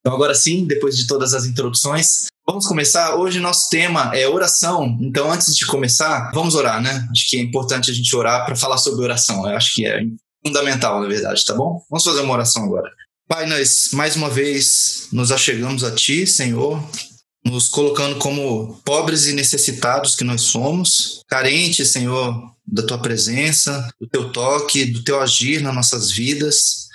Então, agora sim, depois de todas as introduções, vamos começar. Hoje nosso tema é oração. Então, antes de começar, vamos orar, né? Acho que é importante a gente orar para falar sobre oração. Eu acho que é fundamental, na verdade, tá bom? Vamos fazer uma oração agora. Pai, nós mais uma vez nos achegamos a Ti, Senhor, nos colocando como pobres e necessitados que nós somos, carentes, Senhor, da Tua presença, do Teu toque, do Teu agir nas nossas vidas.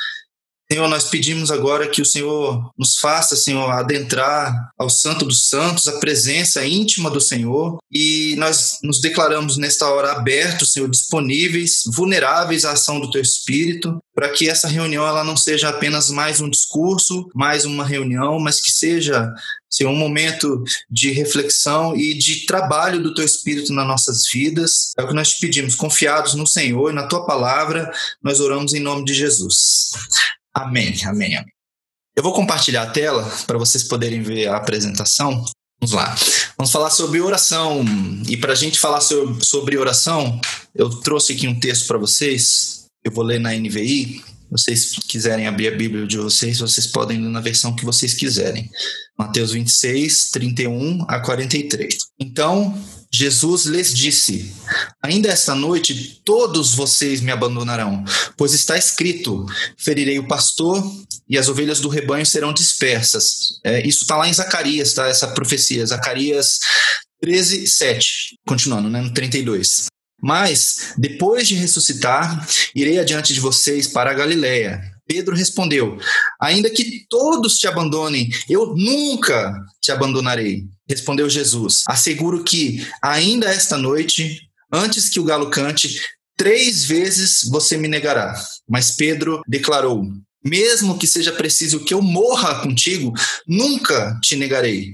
Senhor, nós pedimos agora que o Senhor nos faça, Senhor, adentrar ao Santo dos Santos, a presença íntima do Senhor, e nós nos declaramos nesta hora abertos, Senhor, disponíveis, vulneráveis à ação do Teu Espírito, para que essa reunião ela não seja apenas mais um discurso, mais uma reunião, mas que seja Senhor, um momento de reflexão e de trabalho do Teu Espírito nas nossas vidas. É o que nós te pedimos, confiados no Senhor e na Tua palavra, nós oramos em nome de Jesus. Amém, amém, amém. Eu vou compartilhar a tela para vocês poderem ver a apresentação. Vamos lá. Vamos falar sobre oração. E para a gente falar sobre oração, eu trouxe aqui um texto para vocês. Eu vou ler na NVI. Se vocês quiserem abrir a Bíblia de vocês, vocês podem ler na versão que vocês quiserem. Mateus 26, 31 a 43. Então, Jesus lhes disse: Ainda esta noite todos vocês me abandonarão, pois está escrito: ferirei o pastor e as ovelhas do rebanho serão dispersas. É, isso está lá em Zacarias, tá? Essa profecia, Zacarias 13, 7. Continuando, né? No 32. Mas, depois de ressuscitar, irei adiante de vocês para a Galiléia. Pedro respondeu: Ainda que todos te abandonem, eu nunca te abandonarei. Respondeu Jesus: Asseguro que, ainda esta noite, antes que o galo cante, três vezes você me negará. Mas Pedro declarou: Mesmo que seja preciso que eu morra contigo, nunca te negarei.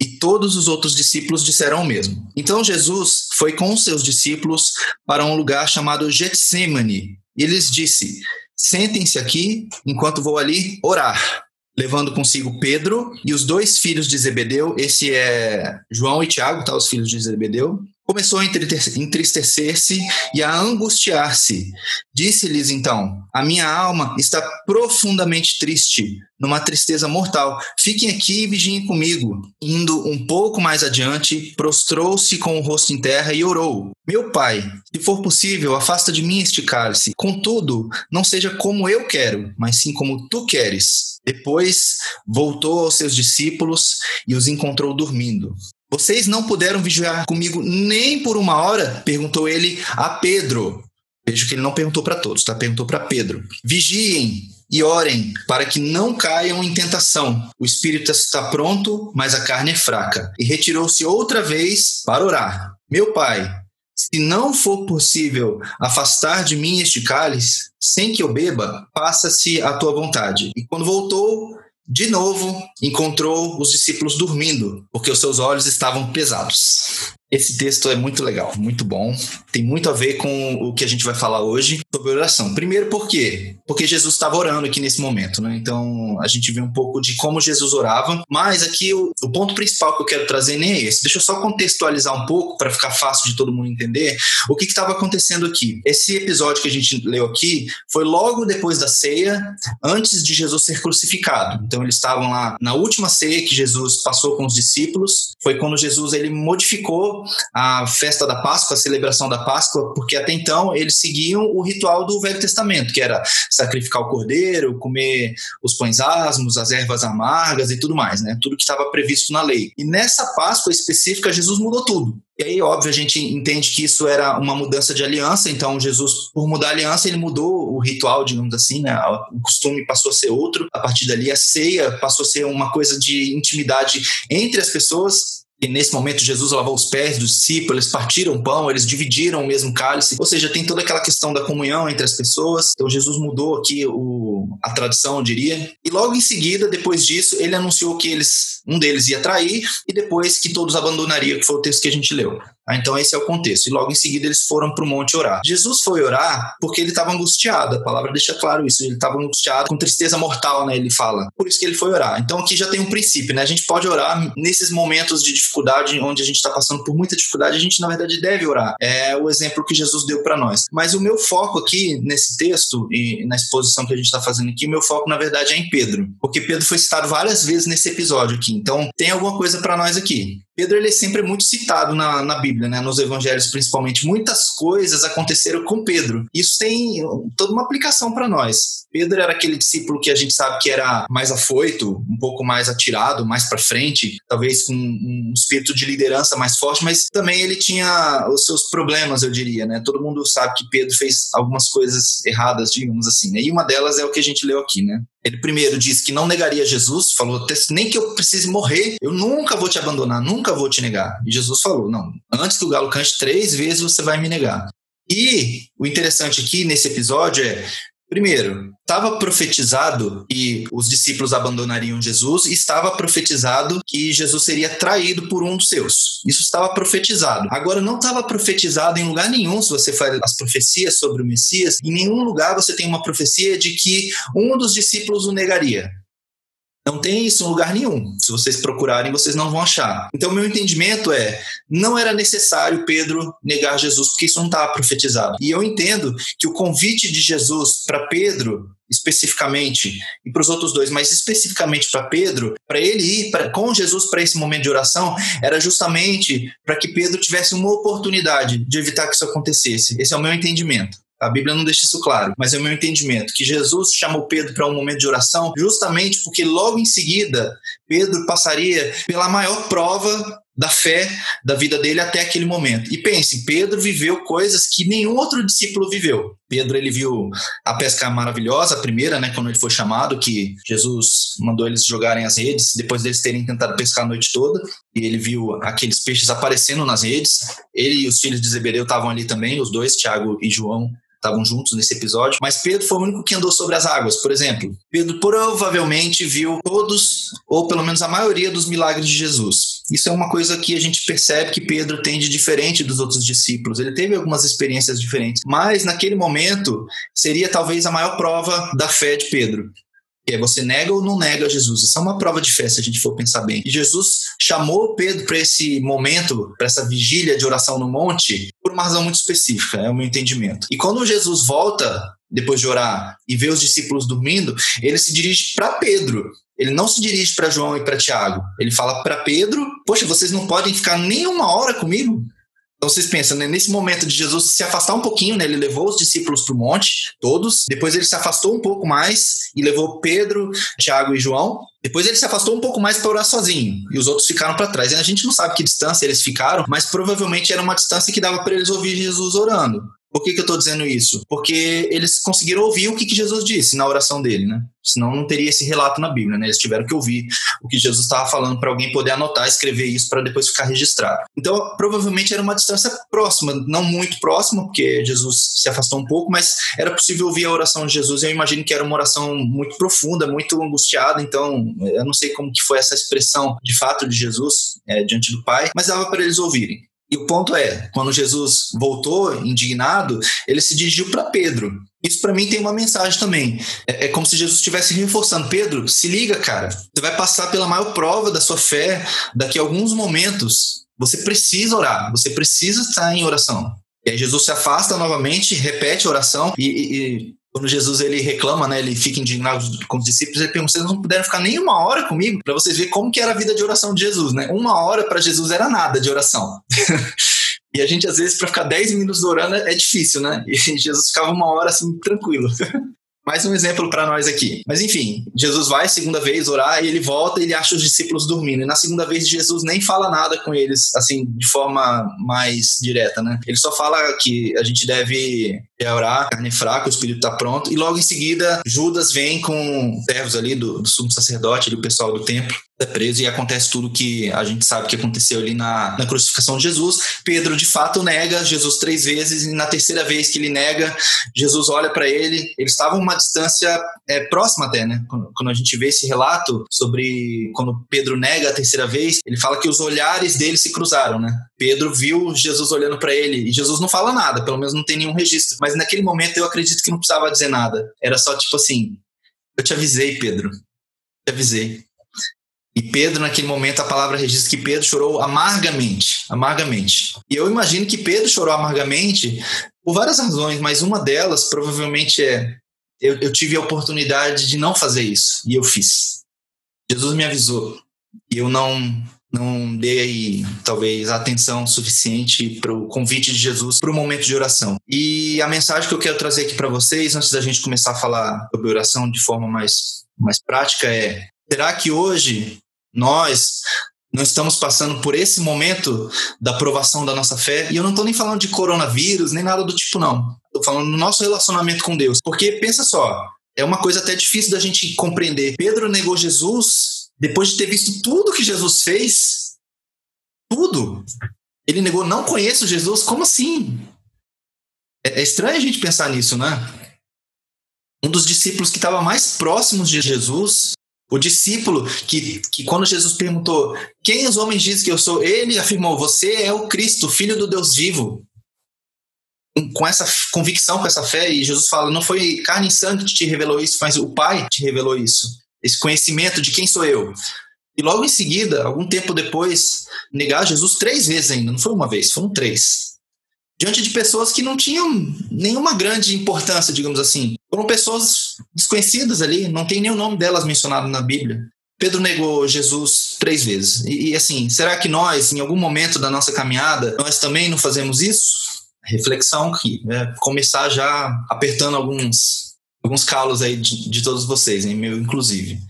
E todos os outros discípulos disseram o mesmo. Então Jesus foi com seus discípulos para um lugar chamado Getsemane e lhes disse: Sentem-se aqui enquanto vou ali orar. Levando consigo Pedro e os dois filhos de Zebedeu, esse é João e Tiago, tá? Os filhos de Zebedeu começou a entristecer-se e a angustiar-se. Disse-lhes então: A minha alma está profundamente triste, numa tristeza mortal. Fiquem aqui e vigiem comigo. Indo um pouco mais adiante, prostrou-se com o rosto em terra e orou: Meu pai, se for possível, afasta de mim este cálice. Contudo, não seja como eu quero, mas sim como tu queres. Depois voltou aos seus discípulos e os encontrou dormindo. Vocês não puderam vigiar comigo nem por uma hora? Perguntou ele a Pedro. Veja que ele não perguntou para todos, tá? Perguntou para Pedro. Vigiem e orem para que não caiam em tentação. O espírito está pronto, mas a carne é fraca. E retirou-se outra vez para orar. Meu pai, se não for possível afastar de mim este cálice, sem que eu beba, faça-se a tua vontade. E quando voltou, de novo, encontrou os discípulos dormindo, porque os seus olhos estavam pesados. Esse texto é muito legal, muito bom. Tem muito a ver com o que a gente vai falar hoje sobre oração. Primeiro, por quê? Porque Jesus estava orando aqui nesse momento, né? Então, a gente vê um pouco de como Jesus orava. Mas aqui, o, o ponto principal que eu quero trazer nem é esse. Deixa eu só contextualizar um pouco para ficar fácil de todo mundo entender o que estava acontecendo aqui. Esse episódio que a gente leu aqui foi logo depois da ceia, antes de Jesus ser crucificado. Então, eles estavam lá na última ceia que Jesus passou com os discípulos. Foi quando Jesus ele modificou a festa da Páscoa, a celebração da Páscoa, porque até então eles seguiam o ritual do Velho Testamento, que era sacrificar o cordeiro, comer os pães asmos, as ervas amargas e tudo mais, né? Tudo que estava previsto na lei. E nessa Páscoa específica, Jesus mudou tudo. E aí, óbvio, a gente entende que isso era uma mudança de aliança, então Jesus, por mudar a aliança, ele mudou o ritual, digamos assim, né? O costume passou a ser outro. A partir dali, a ceia passou a ser uma coisa de intimidade entre as pessoas e nesse momento Jesus lavou os pés dos discípulos, eles partiram o pão, eles dividiram o mesmo cálice. Ou seja, tem toda aquela questão da comunhão entre as pessoas. Então Jesus mudou aqui o, a tradição, eu diria. E logo em seguida, depois disso, ele anunciou que eles, um deles ia trair e depois que todos abandonariam, que foi o texto que a gente leu. Ah, então esse é o contexto. E logo em seguida eles foram para o monte orar. Jesus foi orar porque ele estava angustiado. A palavra deixa claro isso. Ele estava angustiado, com tristeza mortal, né? Ele fala. Por isso que ele foi orar. Então aqui já tem um princípio, né? A gente pode orar nesses momentos de dificuldade, onde a gente está passando por muita dificuldade, a gente na verdade deve orar. É o exemplo que Jesus deu para nós. Mas o meu foco aqui nesse texto e na exposição que a gente está fazendo aqui, meu foco na verdade é em Pedro, porque Pedro foi citado várias vezes nesse episódio aqui. Então tem alguma coisa para nós aqui. Pedro ele é sempre muito citado na, na Bíblia, né? nos evangelhos principalmente. Muitas coisas aconteceram com Pedro. Isso tem toda uma aplicação para nós. Pedro era aquele discípulo que a gente sabe que era mais afoito, um pouco mais atirado, mais para frente, talvez com um espírito de liderança mais forte, mas também ele tinha os seus problemas, eu diria, né? Todo mundo sabe que Pedro fez algumas coisas erradas, digamos assim, né? E uma delas é o que a gente leu aqui, né? Ele primeiro disse que não negaria Jesus, falou: nem que eu precise morrer, eu nunca vou te abandonar, nunca vou te negar. E Jesus falou: não, antes que o galo cante três vezes, você vai me negar. E o interessante aqui nesse episódio é Primeiro, estava profetizado que os discípulos abandonariam Jesus e estava profetizado que Jesus seria traído por um dos seus. Isso estava profetizado. Agora, não estava profetizado em lugar nenhum, se você faz as profecias sobre o Messias, em nenhum lugar você tem uma profecia de que um dos discípulos o negaria. Não tem isso em lugar nenhum. Se vocês procurarem, vocês não vão achar. Então, meu entendimento é: não era necessário Pedro negar Jesus, porque isso não estava profetizado. E eu entendo que o convite de Jesus para Pedro especificamente, e para os outros dois, mas especificamente para Pedro, para ele ir pra, com Jesus para esse momento de oração, era justamente para que Pedro tivesse uma oportunidade de evitar que isso acontecesse. Esse é o meu entendimento. A Bíblia não deixa isso claro, mas é o meu entendimento que Jesus chamou Pedro para um momento de oração justamente porque logo em seguida Pedro passaria pela maior prova da fé da vida dele até aquele momento. E pense, Pedro viveu coisas que nenhum outro discípulo viveu. Pedro ele viu a pesca maravilhosa, a primeira, né, quando ele foi chamado, que Jesus mandou eles jogarem as redes, depois deles terem tentado pescar a noite toda, e ele viu aqueles peixes aparecendo nas redes. Ele e os filhos de Zebedeu estavam ali também, os dois, Tiago e João, estavam juntos nesse episódio, mas Pedro foi o único que andou sobre as águas, por exemplo. Pedro provavelmente viu todos, ou pelo menos a maioria dos milagres de Jesus. Isso é uma coisa que a gente percebe que Pedro tem de diferente dos outros discípulos. Ele teve algumas experiências diferentes, mas naquele momento seria talvez a maior prova da fé de Pedro que é você nega ou não nega Jesus. Isso é uma prova de fé, se a gente for pensar bem. E Jesus chamou Pedro para esse momento, para essa vigília de oração no monte, por uma razão muito específica, é o meu entendimento. E quando Jesus volta, depois de orar, e vê os discípulos dormindo, ele se dirige para Pedro. Ele não se dirige para João e para Tiago. Ele fala para Pedro: Poxa, vocês não podem ficar nem uma hora comigo? Então vocês pensam, né, nesse momento de Jesus se afastar um pouquinho, né, ele levou os discípulos para o monte, todos, depois ele se afastou um pouco mais e levou Pedro, Tiago e João, depois ele se afastou um pouco mais para orar sozinho e os outros ficaram para trás. E a gente não sabe que distância eles ficaram, mas provavelmente era uma distância que dava para eles ouvir Jesus orando. Por que, que eu estou dizendo isso? Porque eles conseguiram ouvir o que, que Jesus disse na oração dele, né? Senão não teria esse relato na Bíblia, né? Eles tiveram que ouvir o que Jesus estava falando para alguém poder anotar, escrever isso para depois ficar registrado. Então, provavelmente era uma distância próxima, não muito próxima, porque Jesus se afastou um pouco, mas era possível ouvir a oração de Jesus. Eu imagino que era uma oração muito profunda, muito angustiada. Então, eu não sei como que foi essa expressão de fato de Jesus é, diante do Pai, mas dava para eles ouvirem. E o ponto é, quando Jesus voltou indignado, ele se dirigiu para Pedro. Isso para mim tem uma mensagem também. É, é, como se Jesus estivesse reforçando: Pedro, se liga, cara. Você vai passar pela maior prova da sua fé daqui a alguns momentos. Você precisa orar, você precisa estar em oração. E aí Jesus se afasta novamente, repete a oração e, e, quando Jesus ele reclama, né, ele fica indignado com os discípulos, ele pergunta: vocês não puderam ficar nem uma hora comigo para vocês verem como que era a vida de oração de Jesus, né? Uma hora para Jesus era nada de oração. e a gente às vezes para ficar 10 minutos orando é difícil, né? E Jesus ficava uma hora assim tranquilo. Mais um exemplo para nós aqui. Mas enfim, Jesus vai segunda vez orar e ele volta e ele acha os discípulos dormindo. E na segunda vez Jesus nem fala nada com eles, assim, de forma mais direta, né? Ele só fala que a gente deve é orar, carne fraca, o espírito está pronto. E logo em seguida, Judas vem com servos ali do, do sumo sacerdote, do pessoal do templo, é preso e acontece tudo que a gente sabe que aconteceu ali na, na crucificação de Jesus. Pedro, de fato, nega Jesus três vezes e na terceira vez que ele nega, Jesus olha para ele. Eles estavam uma distância é, próxima até, né? Quando, quando, a gente vê esse relato sobre quando Pedro nega a terceira vez, ele fala que os olhares dele se cruzaram, né? Pedro viu Jesus olhando para ele e Jesus não fala nada, pelo menos não tem nenhum registro. Mas naquele momento eu acredito que não precisava dizer nada. Era só tipo assim: eu te avisei, Pedro. Te avisei. E Pedro, naquele momento, a palavra registra que Pedro chorou amargamente, amargamente. E eu imagino que Pedro chorou amargamente por várias razões, mas uma delas provavelmente é eu, eu tive a oportunidade de não fazer isso e eu fiz. Jesus me avisou e eu não não dei talvez atenção suficiente para o convite de Jesus para o momento de oração. E a mensagem que eu quero trazer aqui para vocês, antes da gente começar a falar sobre oração de forma mais, mais prática, é: será que hoje nós não estamos passando por esse momento da aprovação da nossa fé. E eu não estou nem falando de coronavírus, nem nada do tipo, não. Estou falando do nosso relacionamento com Deus. Porque, pensa só, é uma coisa até difícil da gente compreender. Pedro negou Jesus depois de ter visto tudo que Jesus fez. Tudo. Ele negou, não conheço Jesus. Como assim? É, é estranho a gente pensar nisso, né? Um dos discípulos que estava mais próximos de Jesus o discípulo que, que quando Jesus perguntou quem os homens dizem que eu sou, ele afirmou: Você é o Cristo, filho do Deus vivo. Com essa convicção, com essa fé, e Jesus fala: Não foi carne e sangue que te revelou isso, mas o Pai te revelou isso. Esse conhecimento de quem sou eu. E logo em seguida, algum tempo depois, negar Jesus três vezes ainda, não foi uma vez, foram três diante de pessoas que não tinham nenhuma grande importância, digamos assim. Foram pessoas desconhecidas ali, não tem o nome delas mencionado na Bíblia. Pedro negou Jesus três vezes. E, e, assim, será que nós, em algum momento da nossa caminhada, nós também não fazemos isso? Reflexão que né, começar já apertando alguns, alguns calos aí de, de todos vocês, hein, meu inclusive.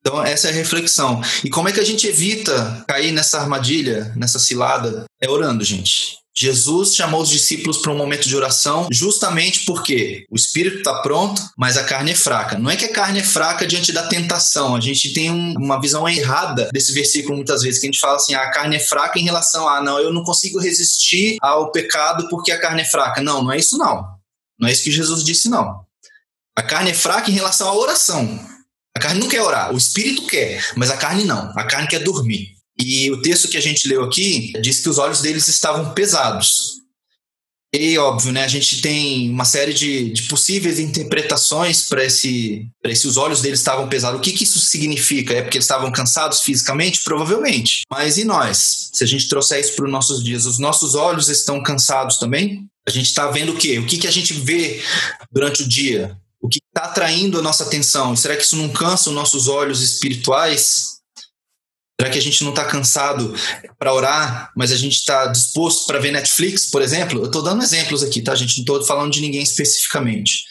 Então, essa é a reflexão. E como é que a gente evita cair nessa armadilha, nessa cilada? É orando, gente. Jesus chamou os discípulos para um momento de oração justamente porque o espírito está pronto, mas a carne é fraca. Não é que a carne é fraca diante da tentação. A gente tem um, uma visão errada desse versículo muitas vezes, que a gente fala assim: ah, a carne é fraca em relação a, não, eu não consigo resistir ao pecado porque a carne é fraca. Não, não é isso não. Não é isso que Jesus disse, não. A carne é fraca em relação à oração. A carne não quer orar, o espírito quer, mas a carne não. A carne quer dormir. E o texto que a gente leu aqui diz que os olhos deles estavam pesados. E óbvio, né? A gente tem uma série de, de possíveis interpretações para esse, para esse os olhos deles estavam pesados. O que, que isso significa? É porque eles estavam cansados fisicamente? Provavelmente. Mas e nós? Se a gente trouxer isso para os nossos dias, os nossos olhos estão cansados também? A gente está vendo o quê? O que, que a gente vê durante o dia? O que está atraindo a nossa atenção? Será que isso não cansa os nossos olhos espirituais? Será que a gente não está cansado para orar, mas a gente está disposto para ver Netflix, por exemplo? Eu estou dando exemplos aqui, tá, gente? Não estou falando de ninguém especificamente.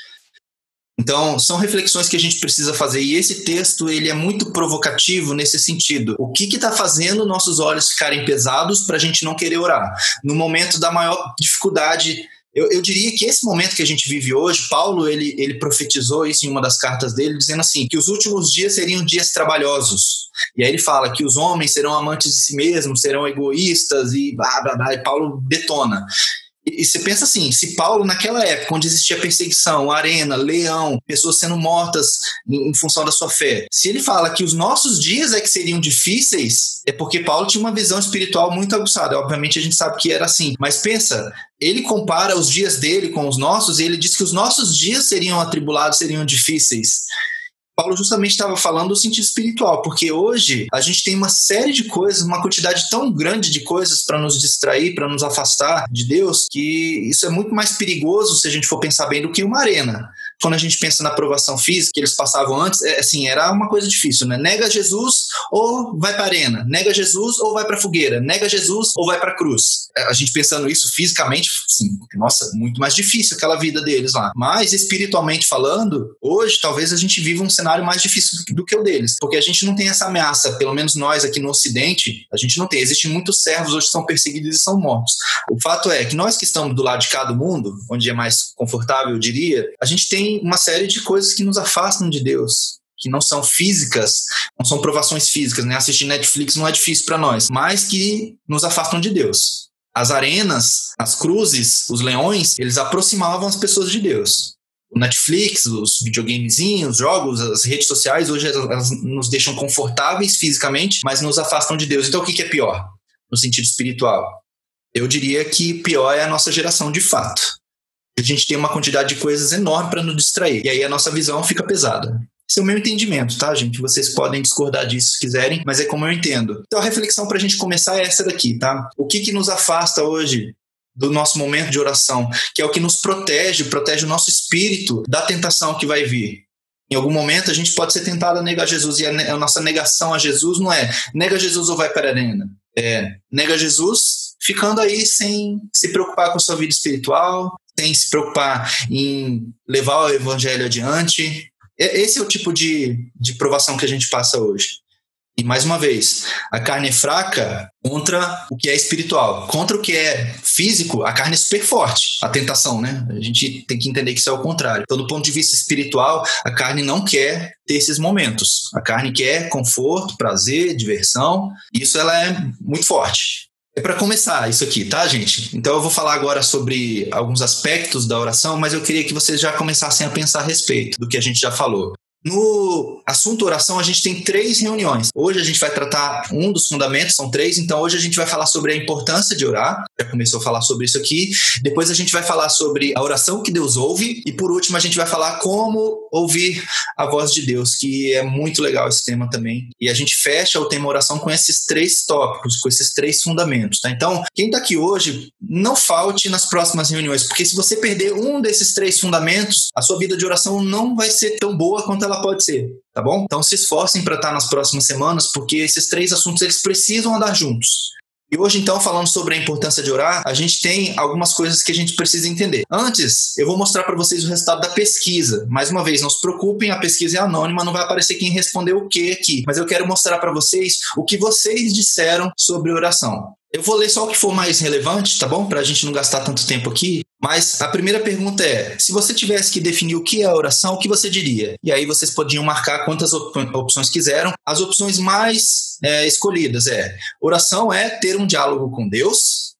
Então, são reflexões que a gente precisa fazer. E esse texto ele é muito provocativo nesse sentido. O que está fazendo nossos olhos ficarem pesados para a gente não querer orar? No momento da maior dificuldade eu, eu, diria que esse momento que a gente vive hoje, Paulo ele, ele profetizou isso em uma das cartas dele, dizendo assim que os últimos dias seriam dias trabalhosos. E aí ele fala que os homens serão amantes de si mesmos, serão egoístas e blá blá blá. E Paulo detona. E, você pensa assim, se Paulo, naquela época, onde existia perseguição, arena, leão, pessoas sendo mortas em, em, função da sua fé, se ele fala que os nossos dias é que seriam difíceis, é porque Paulo tinha uma visão espiritual muito aguçada. Obviamente a gente sabe que era assim, mas pensa, ele compara os dias dele com os nossos e ele diz que os nossos dias seriam atribulados, seriam difíceis. Paulo justamente estava falando do sentido espiritual, porque hoje a gente tem uma série de coisas, uma quantidade tão grande de coisas para nos distrair, para nos afastar de Deus, que isso é muito mais perigoso se a gente for pensar bem do que uma arena. Quando a gente pensa na aprovação física que eles passavam antes, é, assim, era uma coisa difícil, né? Nega Jesus ou vai para arena, nega Jesus ou vai para fogueira, nega Jesus ou vai para cruz. É, a gente pensando isso fisicamente, sim, nossa, muito mais difícil aquela vida deles lá. Mas espiritualmente falando, hoje talvez a gente viva um cenário mais difícil do que o deles, porque a gente não tem essa ameaça, pelo menos nós aqui no Ocidente, a gente não tem. Existem muitos servos hoje que são perseguidos e são mortos. O fato é que nós que estamos do lado de cá do mundo, onde é mais confortável, eu diria, a gente tem uma série de coisas que nos afastam de Deus, que não são físicas, não são provações físicas, né? Assistir Netflix não é difícil para nós, mas que nos afastam de Deus. As arenas, as cruzes, os leões, eles aproximavam as pessoas de Deus. O Netflix, os videogamezinhos, os jogos, as redes sociais, hoje elas nos deixam confortáveis fisicamente, mas nos afastam de Deus. Então o que é pior no sentido espiritual? Eu diria que pior é a nossa geração de fato. A gente tem uma quantidade de coisas enorme para nos distrair. E aí a nossa visão fica pesada. Esse é o meu entendimento, tá, gente? Vocês podem discordar disso se quiserem, mas é como eu entendo. Então a reflexão para a gente começar é essa daqui, tá? O que, que nos afasta hoje do nosso momento de oração, que é o que nos protege, protege o nosso espírito da tentação que vai vir. Em algum momento a gente pode ser tentado a negar Jesus e a, nossa negação a Jesus não é nega Jesus ou vai para a arena. É nega Jesus ficando aí sem se preocupar com a sua vida espiritual, sem se preocupar em levar o evangelho adiante, esse é o tipo de, de provação que a gente passa hoje. E mais uma vez, a carne é fraca contra o que é espiritual. Contra o que é físico, a carne é super forte. A tentação, né? A gente tem que entender que isso é o contrário. Então, do ponto de vista espiritual, a carne não quer ter esses momentos. A carne quer conforto, prazer, diversão. Isso ela é muito forte. É para começar isso aqui, tá, gente? Então eu vou falar agora sobre alguns aspectos da oração, mas eu queria que vocês já começassem a pensar a respeito do que a gente já falou. No assunto oração, a gente tem três reuniões. Hoje a gente vai tratar um dos fundamentos, são três, então hoje a gente vai falar sobre a importância de orar. Já começou a falar sobre isso aqui. Depois a gente vai falar sobre a oração que Deus ouve. E por último, a gente vai falar como ouvir a voz de Deus, que é muito legal esse tema também. E a gente fecha o tema oração com esses três tópicos, com esses três fundamentos. Tá? Então, quem está aqui hoje, não falte nas próximas reuniões, porque se você perder um desses três fundamentos, a sua vida de oração não vai ser tão boa quanto ela pode ser, tá bom? Então se esforcem para estar nas próximas semanas, porque esses três assuntos eles precisam andar juntos. E hoje, então, falando sobre a importância de orar, a gente tem algumas coisas que a gente precisa entender. Antes, eu vou mostrar para vocês o resultado da pesquisa. Mais uma vez, não se preocupem, a pesquisa é anônima, não vai aparecer quem respondeu o que aqui. Mas eu quero mostrar para vocês o que vocês disseram sobre oração. Eu vou ler só o que for mais relevante, tá bom? Para a gente não gastar tanto tempo aqui. Mas a primeira pergunta é: se você tivesse que definir o que é a oração, o que você diria? E aí vocês podiam marcar quantas op opções quiseram. As opções mais é, escolhidas é: oração é ter um diálogo com Deus.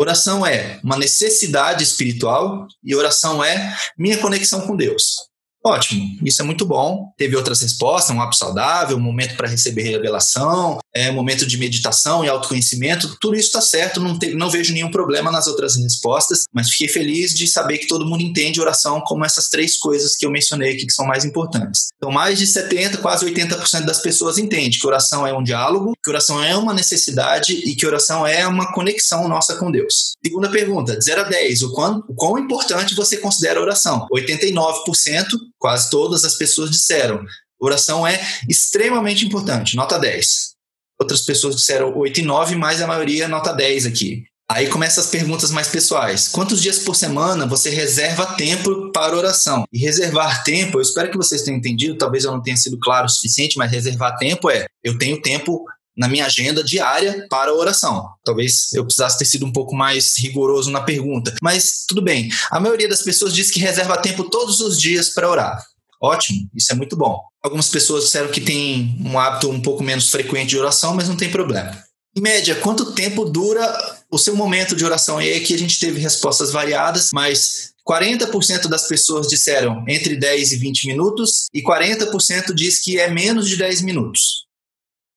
Oração é uma necessidade espiritual e oração é minha conexão com Deus. Ótimo, isso é muito bom. Teve outras respostas, um hábito saudável, um momento para receber revelação, é, um momento de meditação e autoconhecimento. Tudo isso está certo, não, te, não vejo nenhum problema nas outras respostas, mas fiquei feliz de saber que todo mundo entende oração como essas três coisas que eu mencionei aqui que são mais importantes. Então, mais de 70%, quase 80% das pessoas entende que oração é um diálogo, que oração é uma necessidade e que oração é uma conexão nossa com Deus. Segunda pergunta, de 0 a 10, o quão, o quão importante você considera a oração? 89% quase todas as pessoas disseram. Oração é extremamente importante, nota 10. Outras pessoas disseram 8 e 9, mas a maioria nota 10 aqui. Aí começam as perguntas mais pessoais. Quantos dias por semana você reserva tempo para oração? E reservar tempo, eu espero que vocês tenham entendido, talvez eu não tenha sido claro o suficiente, mas reservar tempo é eu tenho tempo na minha agenda diária para oração. Talvez eu precisasse ter sido um pouco mais rigoroso na pergunta, mas tudo bem. A maioria das pessoas diz que reserva tempo todos os dias para orar. Ótimo, isso é muito bom. Algumas pessoas disseram que tem um hábito um pouco menos frequente de oração, mas não tem problema. Em média, quanto tempo dura o seu momento de oração? E aqui a gente teve respostas variadas, mas 40% das pessoas disseram entre 10 e 20 minutos e 40% diz que é menos de 10 minutos.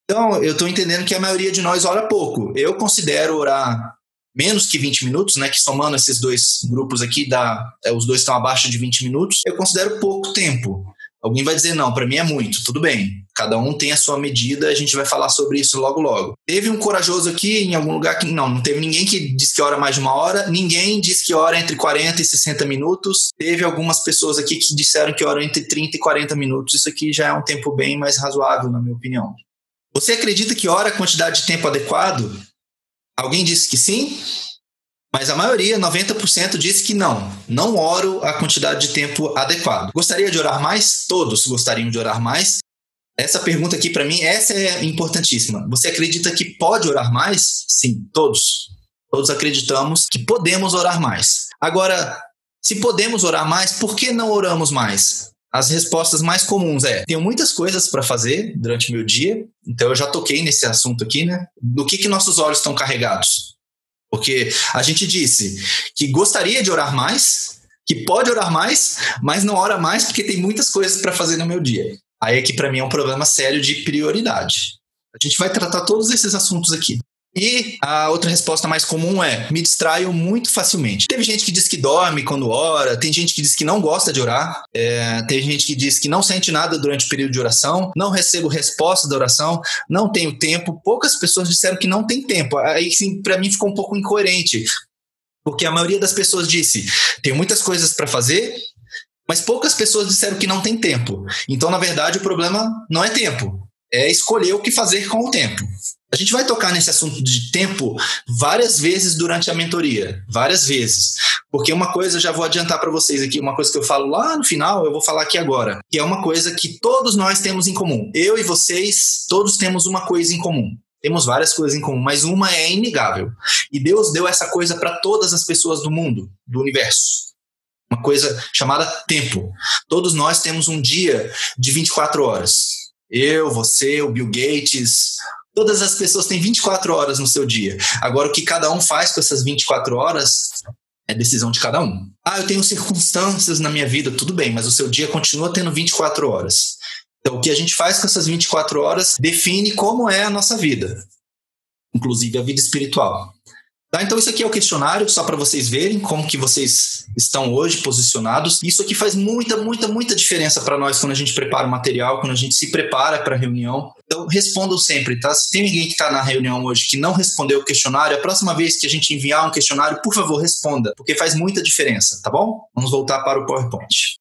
Então, eu estou entendendo que a maioria de nós ora pouco. Eu considero orar menos que 20 minutos, né? Que somando esses dois grupos aqui, dá, é, os dois estão abaixo de 20 minutos, eu considero pouco tempo. Alguém vai dizer, não, para mim é muito, tudo bem. Cada um tem a sua medida, a gente vai falar sobre isso logo logo. Teve um corajoso aqui em algum lugar que não, não teve ninguém que disse que ora mais de uma hora, ninguém disse que ora entre 40 e 60 minutos. Teve algumas pessoas aqui que disseram que oram entre 30 e 40 minutos. Isso aqui já é um tempo bem mais razoável, na minha opinião. Você acredita que ora a quantidade de tempo adequado? Alguém disse que sim? Mas a maioria, 90%, disse que não. Não oro a quantidade de tempo adequado. Gostaria de orar mais? Todos gostariam de orar mais. Essa pergunta aqui, para mim, essa é importantíssima. Você acredita que pode orar mais? Sim, todos. Todos acreditamos que podemos orar mais. Agora, se podemos orar mais, por que não oramos mais? As respostas mais comuns é: tenho muitas coisas para fazer durante o meu dia, então eu já toquei nesse assunto aqui, né? Do que, que nossos olhos estão carregados? Porque a gente disse que gostaria de orar mais, que pode orar mais, mas não ora mais porque tem muitas coisas para fazer no meu dia. Aí é que para mim é um problema sério de prioridade. A gente vai tratar todos esses assuntos aqui. E a outra resposta mais comum é: me distraio muito facilmente. Teve gente que diz que dorme quando ora, tem gente que diz que não gosta de orar, é, tem gente que diz que não sente nada durante o período de oração, não recebo resposta da oração, não tenho tempo. Poucas pessoas disseram que não tem tempo. Aí, sim, para mim ficou um pouco incoerente, porque a maioria das pessoas disse: tem muitas coisas para fazer, mas poucas pessoas disseram que não tem tempo. Então, na verdade, o problema não é tempo, é escolher o que fazer com o tempo. A gente vai tocar nesse assunto de tempo várias vezes durante a mentoria, várias vezes. Porque uma coisa, já vou adiantar para vocês aqui, uma coisa que eu falo lá no final, eu vou falar aqui agora, que é uma coisa que todos nós temos em comum. Eu e vocês, todos temos uma coisa em comum. Temos várias coisas em comum, mas uma é inegável. E Deus deu essa coisa para todas as pessoas do mundo, do universo. Uma coisa chamada tempo. Todos nós temos um dia de 24 horas. Eu, você, o Bill Gates, Todas as pessoas têm 24 horas no seu dia. Agora, o que cada um faz com essas 24 horas é decisão de cada um. Ah, eu tenho circunstâncias na minha vida, tudo bem, mas o seu dia continua tendo 24 horas. Então, o que a gente faz com essas 24 horas define como é a nossa vida, inclusive a vida espiritual. Tá? Então isso aqui é o questionário, só para vocês verem como que vocês estão hoje posicionados. Isso aqui faz muita, muita, muita diferença para nós quando a gente prepara o material, quando a gente se prepara para a reunião. Então respondam sempre, tá? Se tem ninguém que está na reunião hoje que não respondeu o questionário, a próxima vez que a gente enviar um questionário, por favor, responda, porque faz muita diferença, tá bom? Vamos voltar para o PowerPoint.